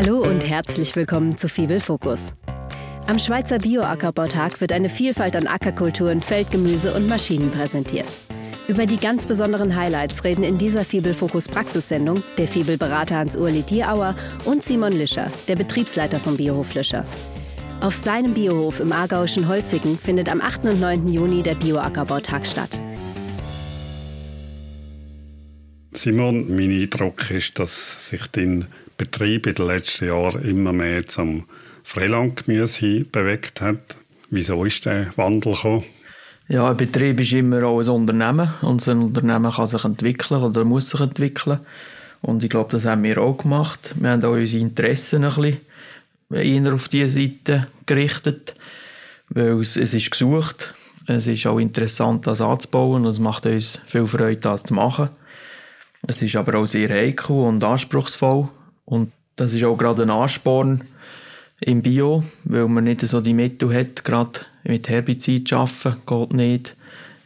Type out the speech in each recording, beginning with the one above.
Hallo und herzlich willkommen zu Fibel Fokus. Am Schweizer Bioackerbautag wird eine Vielfalt an Ackerkulturen, Feldgemüse und Maschinen präsentiert. Über die ganz besonderen Highlights reden in dieser Fibel Fokus Praxissendung der Fibel-Berater Hans-Urli Dierauer und Simon Lischer, der Betriebsleiter vom Biohof Lischer. Auf seinem Biohof im aargauischen Holzigen findet am 8. und 9. Juni der Bioackerbautag statt. Simon, mein Eindruck ist, dass sich dein Betrieb in den letzten Jahren immer mehr zum Freilandgemüse bewegt hat. Wieso ist der Wandel gekommen? Ja, ein Betrieb ist immer auch ein Unternehmen und ein Unternehmen kann sich entwickeln oder muss sich entwickeln. Und ich glaube, das haben wir auch gemacht. Wir haben auch unsere Interessen ein bisschen eher auf diese Seite gerichtet, weil es, es ist gesucht. Es ist auch interessant, das anzubauen und es macht uns viel Freude, das zu machen. Es ist aber auch sehr heikel und anspruchsvoll und das ist auch gerade ein Ansporn im Bio, weil man nicht so die Mittel hat, gerade mit Herbizid zu arbeiten, geht nicht.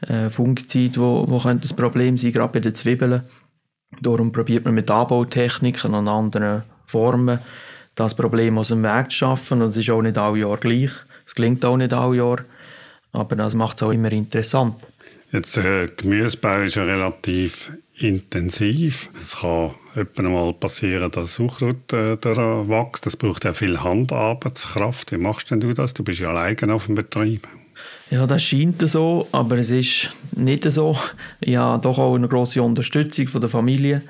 Äh, Fungizid, wo, wo könnte das Problem sein, gerade bei den Zwiebeln. Darum probiert man mit Anbautechniken und anderen Formen das Problem aus dem Weg zu schaffen. Und es ist auch nicht alle Jahr gleich. Es klingt auch nicht alle Jahr. Aber das macht es auch immer interessant. Jetzt, der äh, Gemüsebau ist ja relativ intensiv. Es kann etwa mal passieren, dass Suchrut äh, wächst. Das braucht ja viel Handarbeitskraft. Wie machst denn du das? Du bist ja alleine auf dem Betrieb. Ja, das scheint so, aber es ist nicht so. Ich habe doch auch eine grosse Unterstützung von der Familie.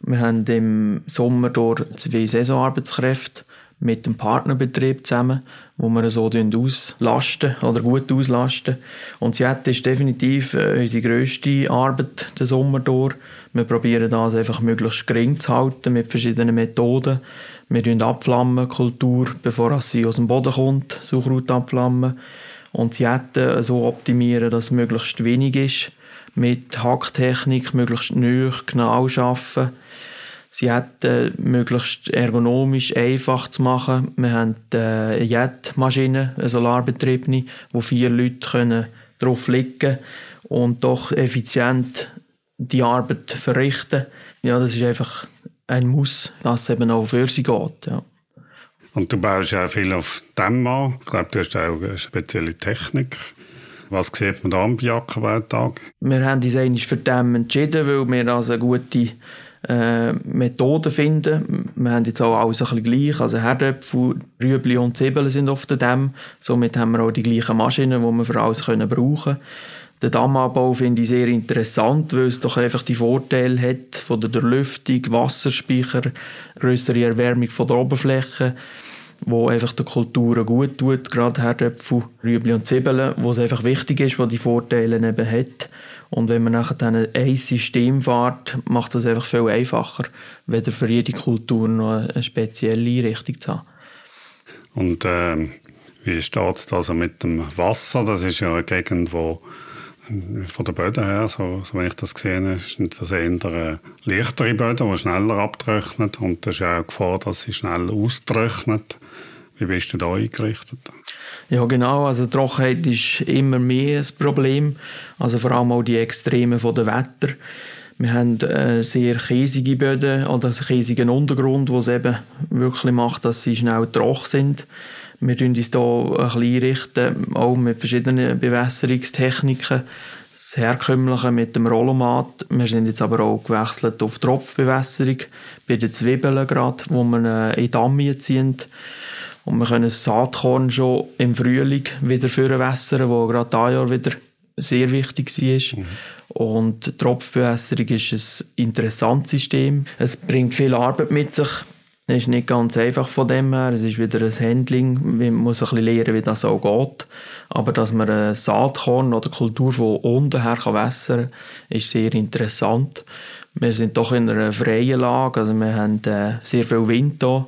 Wir haben im Sommer dort zwei Saisonarbeitskräfte mit dem Partnerbetrieb zusammen, wo wir so auslasten oder gut auslasten. Und sie hat ist definitiv äh, unsere grösste Arbeit den Sommer durch. Wir probieren das einfach möglichst gering zu halten mit verschiedenen Methoden. Wir tun abflammen, Kultur, bevor sie aus dem Boden kommt, Suchrut abflammen. Und sie hätten so optimieren, dass es möglichst wenig ist. Mit Hacktechnik möglichst neu, genau arbeiten Sie hätten möglichst ergonomisch einfach zu machen. Wir haben eine Jetmaschine, eine solarbetriebene, wo vier Leute können drauf liegen und doch effizient die Arbeit verrichten. Ja, das ist einfach ein Muss, dass es eben auch für sie geht. Ja. Und du baust ja auch viel auf dem an. Ich glaube, du hast auch eine spezielle Technik. Was sieht man da am Biackerbautag? Wir haben uns eigentlich für dem entschieden, weil wir also eine gute äh, Methoden finden. Wir haben jetzt auch alles ein bisschen gleich. Also Herdöpfel, Rüebli und Zwiebeln sind auf Damm. Somit haben wir auch die gleichen Maschinen, die wir für alles können brauchen können. Den Dammabbau finde ich sehr interessant, weil es doch einfach die Vorteile hat von der Durchlüftung, Wasserspeicher, größere Erwärmung von der Oberfläche, wo einfach der Kulturen gut tut, gerade Herdöpfel, Rüebli und Zwiebeln, wo es einfach wichtig ist, wo die Vorteile eben hat. Und wenn man nachher dann ein System fährt, macht es einfach viel einfacher, weder für jede Kultur noch eine spezielle Einrichtung zu haben. Und äh, wie steht es also mit dem Wasser? Das ist ja eine Gegend, wo von der Böden her, so, so wenn ich das gesehen habe, sind das eher leichtere Böden, die schneller abtrocknen. Und da ist auch Gefahr, dass sie schnell austrocknen. Wie bist du da eingerichtet? Ja, genau. Also Trockenheit ist immer mehr ein Problem. Also vor allem auch die Extreme der Wetter. Wir haben äh, sehr käsige Böden oder einen käsigen Untergrund, wo es eben wirklich macht, dass sie schnell trocken sind. Wir tun uns hier ein bisschen auch mit verschiedenen Bewässerungstechniken. Das Herkömmliche mit dem Rollomat. Wir sind jetzt aber auch gewechselt auf Tropfbewässerung. Bei den Zwiebeln gerade, wo man äh, in Damme ziehen. Und wir können das Saatkorn schon im Frühling wieder wässern, wo gerade dieses Jahr wieder sehr wichtig war. Mhm. Und Tropfbewässerung ist ein interessantes System. Es bringt viel Arbeit mit sich. Es ist nicht ganz einfach von dem her. Es ist wieder ein Handling. Man muss ein bisschen lernen, wie das auch geht. Aber dass man ein Saatkorn oder Kultur von unten her wässern kann, ist sehr interessant. Wir sind doch in einer freien Lage. Also wir haben äh, sehr viel Wind hier.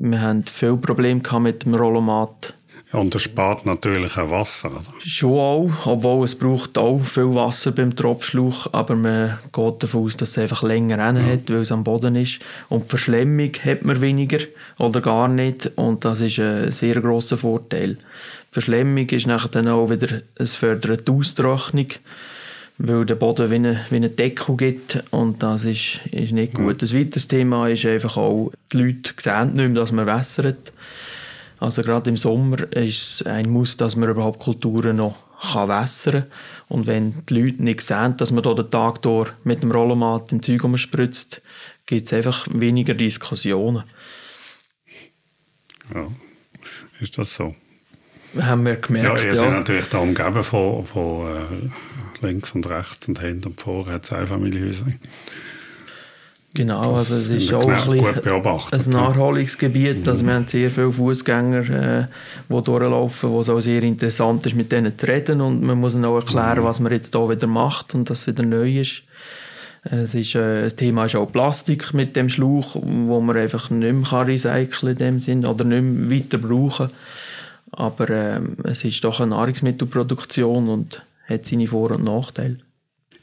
Wir haben viele Probleme mit dem Rollomat. Ja, und es spart natürlich auch Wasser, oder? Schon auch, obwohl es braucht auch viel Wasser beim Tropfschlauch, aber man geht davon aus, dass es einfach länger ja. hat, weil es am Boden ist. Und die Verschlemmung hat man weniger oder gar nicht und das ist ein sehr grosser Vorteil. Die Verschlemmung ist nachher dann auch wieder, es fördert die Austrocknung. weil der Boden wie eine, wie eine Deckel gibt und das ist, ist nicht gut. Ein weiteres Thema ist einfach auch, die Leute sehen nicht mehr, dass man wässert. Also gerade im Sommer ist es ein Muss, dass man überhaupt Kulturen noch kann wässern und wenn die Leute nicht sehen, dass man da den Tag durch mit dem Rollomat im Zeug umspritzt, gibt es einfach weniger Diskussionen. Ja, ist das so? Haben wir gemerkt, ja. Ihr ja. seid natürlich da umgeben von, von äh, links und rechts und hinten und vor hat es Einfamilienhäuser. Genau, das also es ist auch ein, ein Naherholungsgebiet. Also wir haben sehr viele Fußgänger, äh, die durchlaufen, wo es auch sehr interessant ist, mit denen zu reden und man muss ihnen auch erklären, mhm. was man jetzt hier wieder macht und das wieder neu ist. Es ist, äh, das Thema ist auch Plastik mit dem Schlauch, wo man einfach nicht mehr recyceln kann in dem Sinn oder nicht mehr weiter brauchen. Aber äh, es ist doch eine Nahrungsmittelproduktion und hat seine Vor- und Nachteile.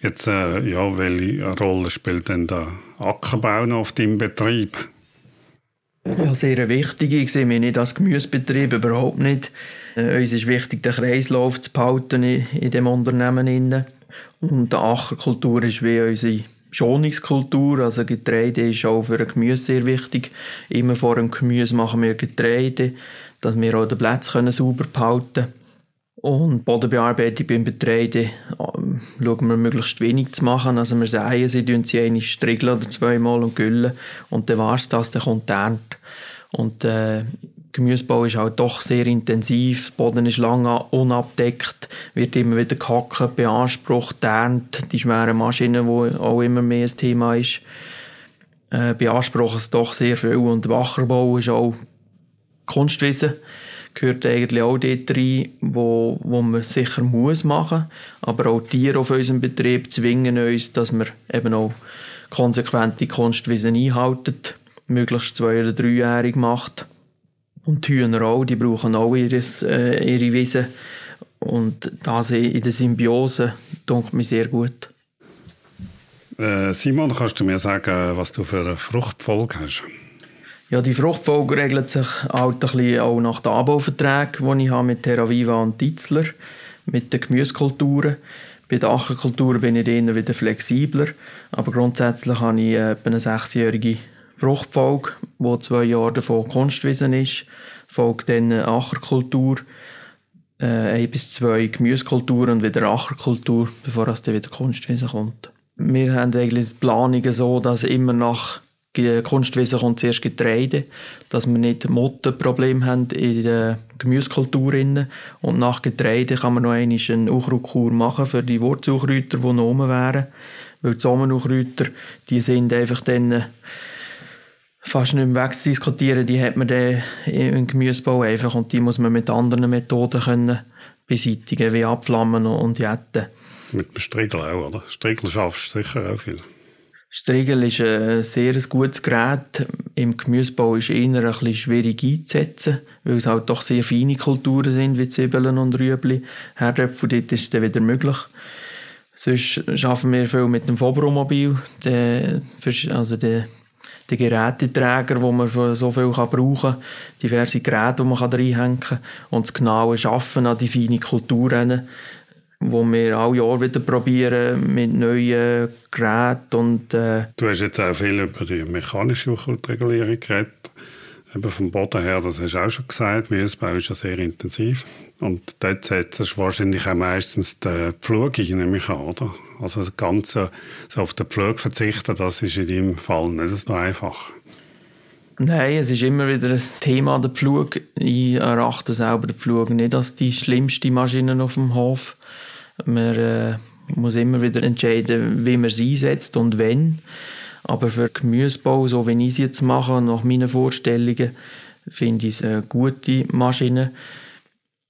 Jetzt, äh, ja, welche Rolle spielt denn der Ackerbau noch auf deinem Betrieb? Ja, sehr wichtig. Ich sehe mich nicht als Gemüsebetrieb, überhaupt nicht. Äh, uns ist wichtig, den Kreislauf zu behalten in, in dem Unternehmen. Und die Ackerkultur ist wie unsere Schonungskultur. Also Getreide ist auch für ein Gemüse sehr wichtig. Immer vor dem Gemüse machen wir Getreide, dass wir auch den Platz sauber behalten können. Und Bodenbearbeitung beim Getreide ähm, schauen wir möglichst wenig zu machen. Also wir säen sie, tun sie eine striegeln oder zweimal und güllen. Und dann war es das, dann kommt die Ernte. Und äh, Gemüsebau ist halt doch sehr intensiv, der Boden ist lange unabdeckt, wird immer wieder gehackt, beansprucht, erntet, die schweren Maschinen, die auch immer mehr ein Thema ist, äh, beanspruchen es doch sehr viel. Und Wacherbau ist auch Kunstwissen gehört eigentlich auch dort rein, wo, wo man sicher muss machen, aber auch Tiere auf unserem Betrieb zwingen uns, dass wir eben auch konsequente Kunstwiesen einhalten, möglichst zwei- oder dreijährig macht. Und die Hühner auch, die brauchen auch ihres, äh, ihre Wiesen. Und das in der Symbiose tut mir sehr gut. Äh, Simon, kannst du mir sagen, was du für eine Fruchtfolge hast? Ja, die Fruchtfolge regelt sich halt ein bisschen auch nach den Anbauverträgen, die ich habe mit Terraviva und Ditzler, mit den Gemüsekulturen. Bei den Ackerkulturen bin ich eher wieder flexibler, aber grundsätzlich habe ich etwa eine sechsjährige Fruchtfolge, wo zwei Jahre davon Kunstwiesen ist, folgt dann eine Ackerkultur, äh, ein bis zwei Gemüsekulturen und wieder Ackerkultur, bevor es dann wieder Kunstwiesen kommt. Wir haben eigentlich die Planungen so, dass immer nach Kunstwiesen kommt zuerst Getreide, dass wir nicht Mottenproblem haben in der Gemüsekultur. Und nach Getreide kann man noch einmal eine Unkrautkur machen für die Wurzelkräuter, die noch oben wären. Weil die Sommerunkräuter, die sind einfach dann äh, fast nicht mehr wegzudiskutieren. Die hat man dann im Gemüsebau einfach und die muss man mit anderen Methoden können beseitigen, wie Abflammen und Jetten. Mit dem Striegel auch, oder? Striegel schaffst du sicher auch viel. Striegel ist ein sehr gutes Gerät. Im Gemüsebau ist es eher ein bisschen schwierig einzusetzen, weil es halt doch sehr feine Kulturen sind, wie Zwiebeln und Rüebli. Herdöpfel, dort ist es dann wieder möglich. Sonst arbeiten wir viel mit dem Fobromobil, also der, der Geräteträger, wo man so viel brauchen kann, diverse Geräte, die man reinhängen kann und das genaue Arbeiten an die feine Kulturen wo wir alle Jahr wieder probieren mit neuen Geräten. Und, äh du hast jetzt auch viel über die mechanische Regulierung geredet. Eben vom Boden her, das hast du auch schon gesagt, Müsbau ist ja sehr intensiv. Und dort setzt du wahrscheinlich auch meistens die Pflug ein, nehme ich an, oder? Also das Ganze so auf den Pflug verzichten, das ist in deinem Fall nicht so einfach. Nein, es ist immer wieder ein Thema, der Pflug. Ich erachte selber den Pflug nicht als die schlimmste Maschine auf dem Hof. Man äh, muss immer wieder entscheiden, wie man sie einsetzt und wenn. Aber für Gemüsebau, so wie ich es jetzt mache, nach meinen Vorstellungen, finde ich es eine gute Maschine.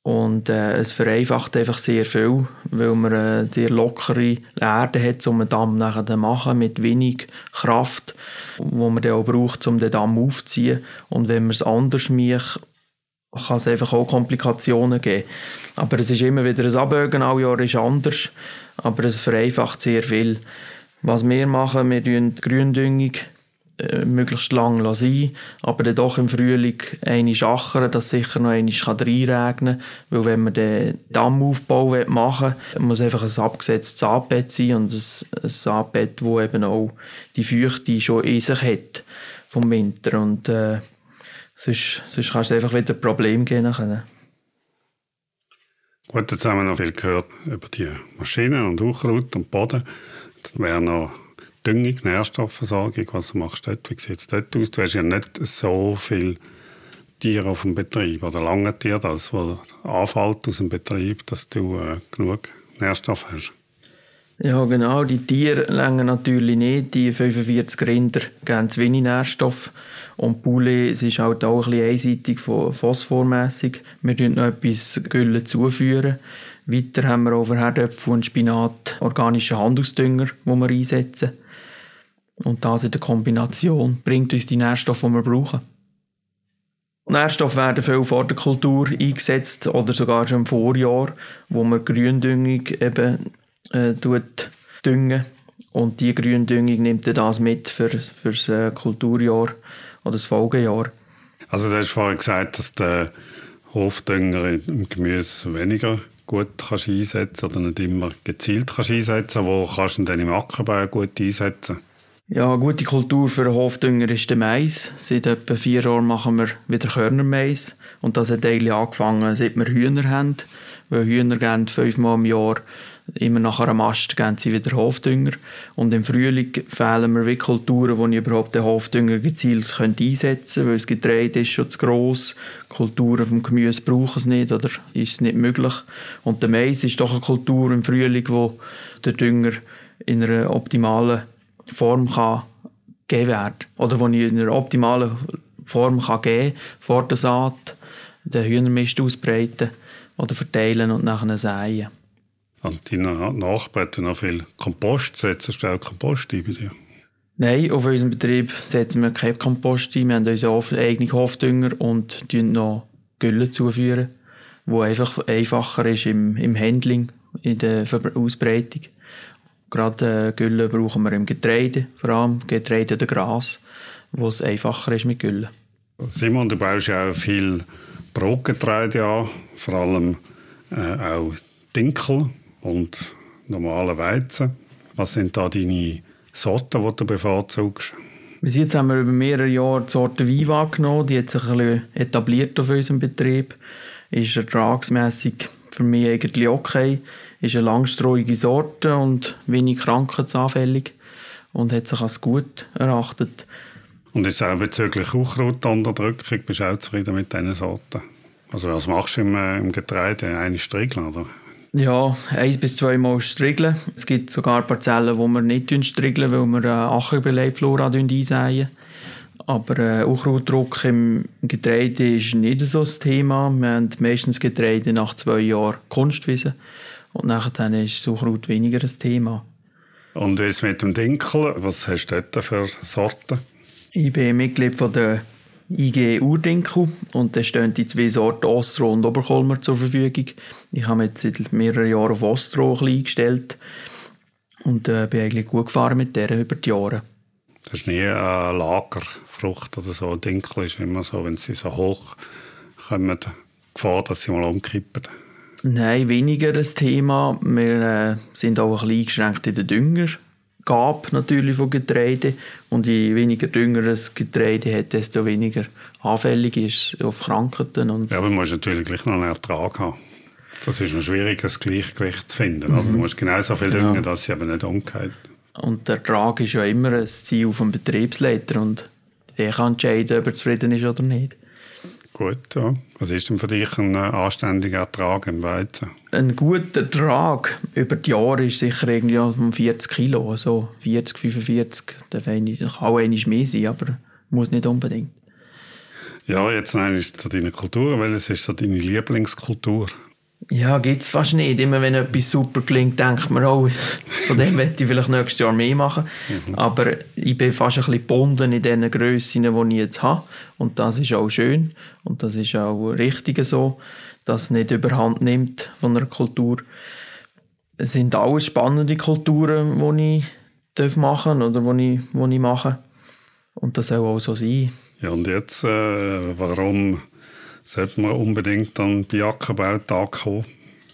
Und äh, es vereinfacht einfach sehr viel, weil man eine sehr lockere Erde hat, um einen Damm nachher zu machen, mit wenig Kraft, wo man dann auch braucht, um den Damm aufzuziehen. Und wenn man es anders macht, kann es einfach auch Komplikationen geben. Aber es ist immer wieder ein Abwägen, alle Jahre ist anders, aber es vereinfacht sehr viel. Was wir machen, wir tun die Gründüngung äh, möglichst lang sein aber dann doch im Frühling eine schachern, dass sicher noch eine reinregnen kann, weil wenn man den Dammaufbau machen will, muss einfach ein abgesetztes Saatbett sein und ein, ein Saatbett, das eben auch die Feuchte schon in sich hat vom Winter und äh, sonst, sonst kann es einfach wieder Problem geben. Können. Gut, jetzt haben wir noch viel gehört über die Maschinen und Unkraut und Boden. Jetzt wäre noch Düngung, Nährstoffversorgung. Was machst du dort? Wie sieht es dort aus? Du hast ja nicht so viele Tiere auf dem Betrieb. Oder lange dir das, was anfällt aus dem Betrieb, dass du äh, genug Nährstoff hast? Ja, genau. Die Tiere länger natürlich nicht. Die 45 Rinder geben zu wenig Nährstoff. Und Poulet, es ist halt auch ein bisschen einseitig phosphormässig. Wir führen noch etwas Gülle zuführen. Weiter haben wir auch für Herdöpfel und Spinat organische Handelsdünger, die wir einsetzen. Und das in der Kombination bringt uns die Nährstoffe, die wir brauchen. Nährstoffe werden viel vor der Kultur eingesetzt oder sogar schon im Vorjahr, wo man Gründüngung eben äh, düngen und die Gründüngung nimmt dann das mit für, für das äh, Kulturjahr oder das Folgejahr. Also du hast vorhin gesagt, dass der Hofdünger im Gemüse weniger gut kannst einsetzen oder nicht immer gezielt kannst einsetzen. Wo kannst du denn im Ackerbau gut einsetzen? Ja, eine gute Kultur für Hofdünger ist der Mais. Seit etwa vier Jahren machen wir wieder Körnermais. Und das hat eigentlich angefangen, seit wir Hühner haben. Weil Hühner geben fünfmal im Jahr Immer nach einem Mast geben sie wieder Hofdünger. Und im Frühling fehlen mir wie Kulturen, wo ich überhaupt den Hofdünger gezielt könnte einsetzen könnte, weil das Getreide ist schon zu gross. Kulturen vom Gemüse brauchen es nicht oder ist es nicht möglich. Und der Mais ist doch eine Kultur im Frühling, wo der Dünger in einer optimalen Form kann geben werden. Oder wo ich in einer optimalen Form kann geben vor der Saat, den Hühnermist ausbreiten oder verteilen und nachher säen. Und deine Nachbarn noch viel Kompost. Setzen du auch Kompost ein bei dir? Nein, auf unserem Betrieb setzen wir keinen Kompost ein. Wir haben unseren eigenen Hofdünger und führen noch Gülle zuführen, wo einfach einfacher ist im, im Handling, in der Ausbreitung. Gerade äh, Gülle brauchen wir im Getreide, vor allem Getreide oder Gras, wo es einfacher ist mit Gülle. Simon, du baust ja auch viel Brotgetreide an, vor allem äh, auch Dinkel und normalen Weizen. Was sind da deine Sorten, die du bevorzugst? Bis jetzt haben wir über mehrere Jahre die Sorte Viva genommen. Die hat sich ein bisschen etabliert auf unserem Betrieb. Ist ertragsmässig für mich eigentlich okay. Ist eine langstreuige Sorte und wenig krankheitsanfällig und hat sich als gut erachtet. Und ist auch bezüglich Unkrautunterdrückung, bist du auch zufrieden mit diesen Sorten? Also was machst du im, äh, im Getreide? Eine Striegeln, oder? Ja, ein bis zwei Mal striegeln. Es gibt sogar Parzellen, wo wir nicht striegeln, weil wir äh, Ackerbeleibflora einsäen. Aber äh, Unkrautdruck im Getreide ist nicht so das Thema. Wir haben meistens Getreide nach zwei Jahren Kunstwiese und nachher ist Unkraut weniger das Thema. Und jetzt mit dem Dinkel, was hast du dort für Sorten? Ich bin Mitglied von der IG Urdinkel und da stehen die zwei Sorten Ostro und Oberkolmer zur Verfügung. Ich habe jetzt seit mehreren Jahren auf Ostro eingestellt und äh, bin eigentlich gut gefahren mit der über die Jahre. Das ist nie eine Lagerfrucht oder so. Dinkel ist immer so, wenn sie so hoch kommen, Gefahr, dass sie mal umkippen. Nein, weniger das Thema. Wir äh, sind auch ein bisschen eingeschränkt in den Dünger Gab natürlich von Getreide und je weniger Dünger das Getreide hat, desto weniger anfällig ist auf Krankheiten. Und ja, aber man muss natürlich gleich noch einen Ertrag haben. Das ist noch schwierig, das Gleichgewicht zu finden. Also du musst genauso viel düngen, ja. dass sie eben nicht umgeht. Und der Ertrag ist ja immer ein Ziel vom Betriebsleiter und der kann entscheiden, ob er zufrieden ist oder nicht. Gut, ja. Was ist denn für dich ein äh, anständiger Ertrag im Weizen? Ein guter Ertrag über die Jahre ist sicher irgendwie um 40 Kilo, so 40, 45. Das kann auch einmal mehr sein, aber muss nicht unbedingt. Ja, jetzt ist zu deiner Kultur. Welches ist so deine Lieblingskultur? Ja, gibt es fast nicht. Immer wenn etwas super klingt, denkt man, oh, von dem möchte ich vielleicht nächstes Jahr mehr machen. Mhm. Aber ich bin fast ein bisschen gebunden in den Grössen, die ich jetzt habe. Und das ist auch schön. Und das ist auch richtig so, dass es nicht überhand nimmt von einer Kultur. Es sind alles spannende Kulturen, die ich machen darf oder die ich, die ich mache. Und das soll auch so sein. Ja, und jetzt, äh, warum sollte man unbedingt an Bioackerbautag kommen?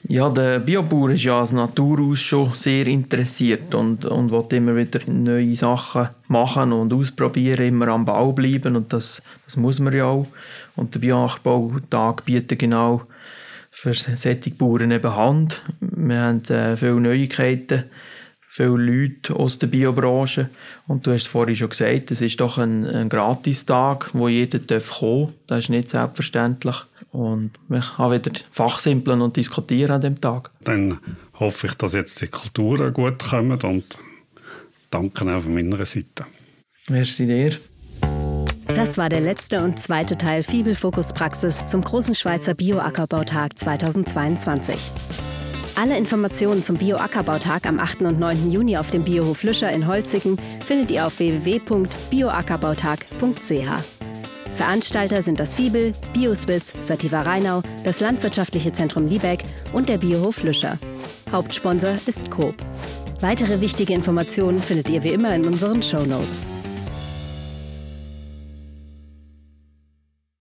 Ja, der Biobauer ist ja als Natur aus schon sehr interessiert und, und will immer wieder neue Sachen machen und ausprobieren, immer am Bau bleiben und das, das muss man ja auch. Und der Bioackerbautag bietet genau für solche Bauern eben Hand. Wir haben äh, viele Neuigkeiten, viele Leute aus der Biobranche und du hast es vorhin schon gesagt, es ist doch ein, ein Gratistag, wo jeder kommen darf. Das ist nicht selbstverständlich. Und wir haben wieder fachsimpeln und diskutieren an dem Tag. Dann hoffe ich, dass jetzt die Kulturen gut kommen und danke auch von meiner Seite. Merci dir. Das war der letzte und zweite Teil Fibel Fokus Praxis zum großen Schweizer Bioackerbautag 2022. Alle Informationen zum Bioackerbautag am 8. und 9. Juni auf dem Biohof Lüscher in Holzigen findet ihr auf www.bioackerbautag.ch. Veranstalter sind das Fibel, BioSwiss, Sativa Rheinau, das Landwirtschaftliche Zentrum Liebeck und der Biohof Lüscher. Hauptsponsor ist Coop. Weitere wichtige Informationen findet ihr wie immer in unseren Show Notes.